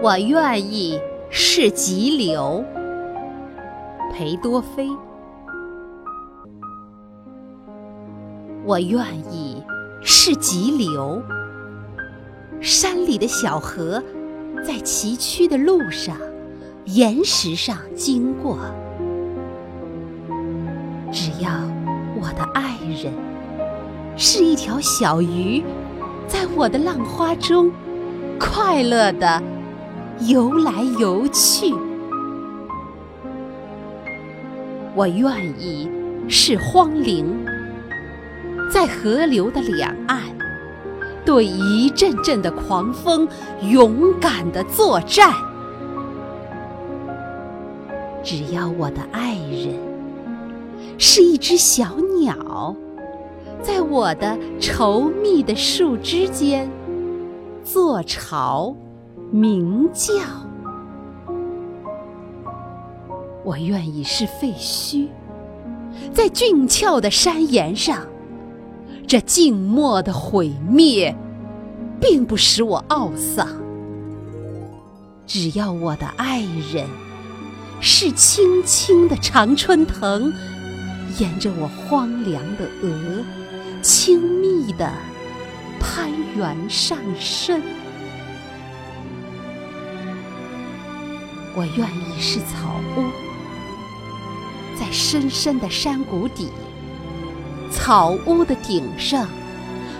我愿意是急流，裴多菲。我愿意是急流，山里的小河在崎岖的路上、岩石上经过。只要我的爱人是一条小鱼，在我的浪花中快乐的。游来游去，我愿意是荒陵，在河流的两岸，对一阵阵的狂风勇敢的作战。只要我的爱人是一只小鸟，在我的稠密的树枝间做巢。鸣叫，我愿意是废墟，在峻峭的山岩上，这静默的毁灭，并不使我懊丧。只要我的爱人是青青的常春藤，沿着我荒凉的额，亲密地攀援上升。我愿意是草屋，在深深的山谷底，草屋的顶上，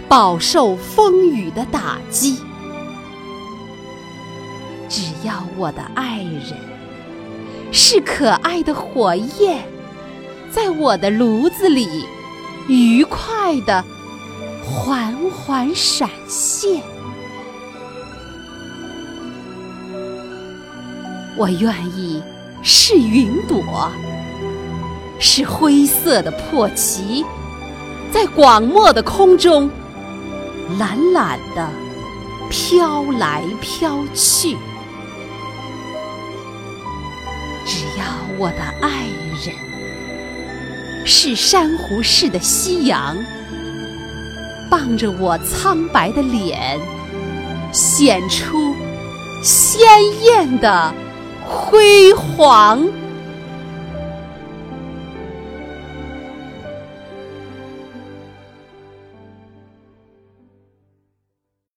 饱受风雨的打击。只要我的爱人是可爱的火焰，在我的炉子里愉快的缓缓闪现。我愿意是云朵，是灰色的破旗，在广漠的空中懒懒地飘来飘去。只要我的爱人是珊瑚似的夕阳，傍着我苍白的脸，显出鲜艳的。辉煌。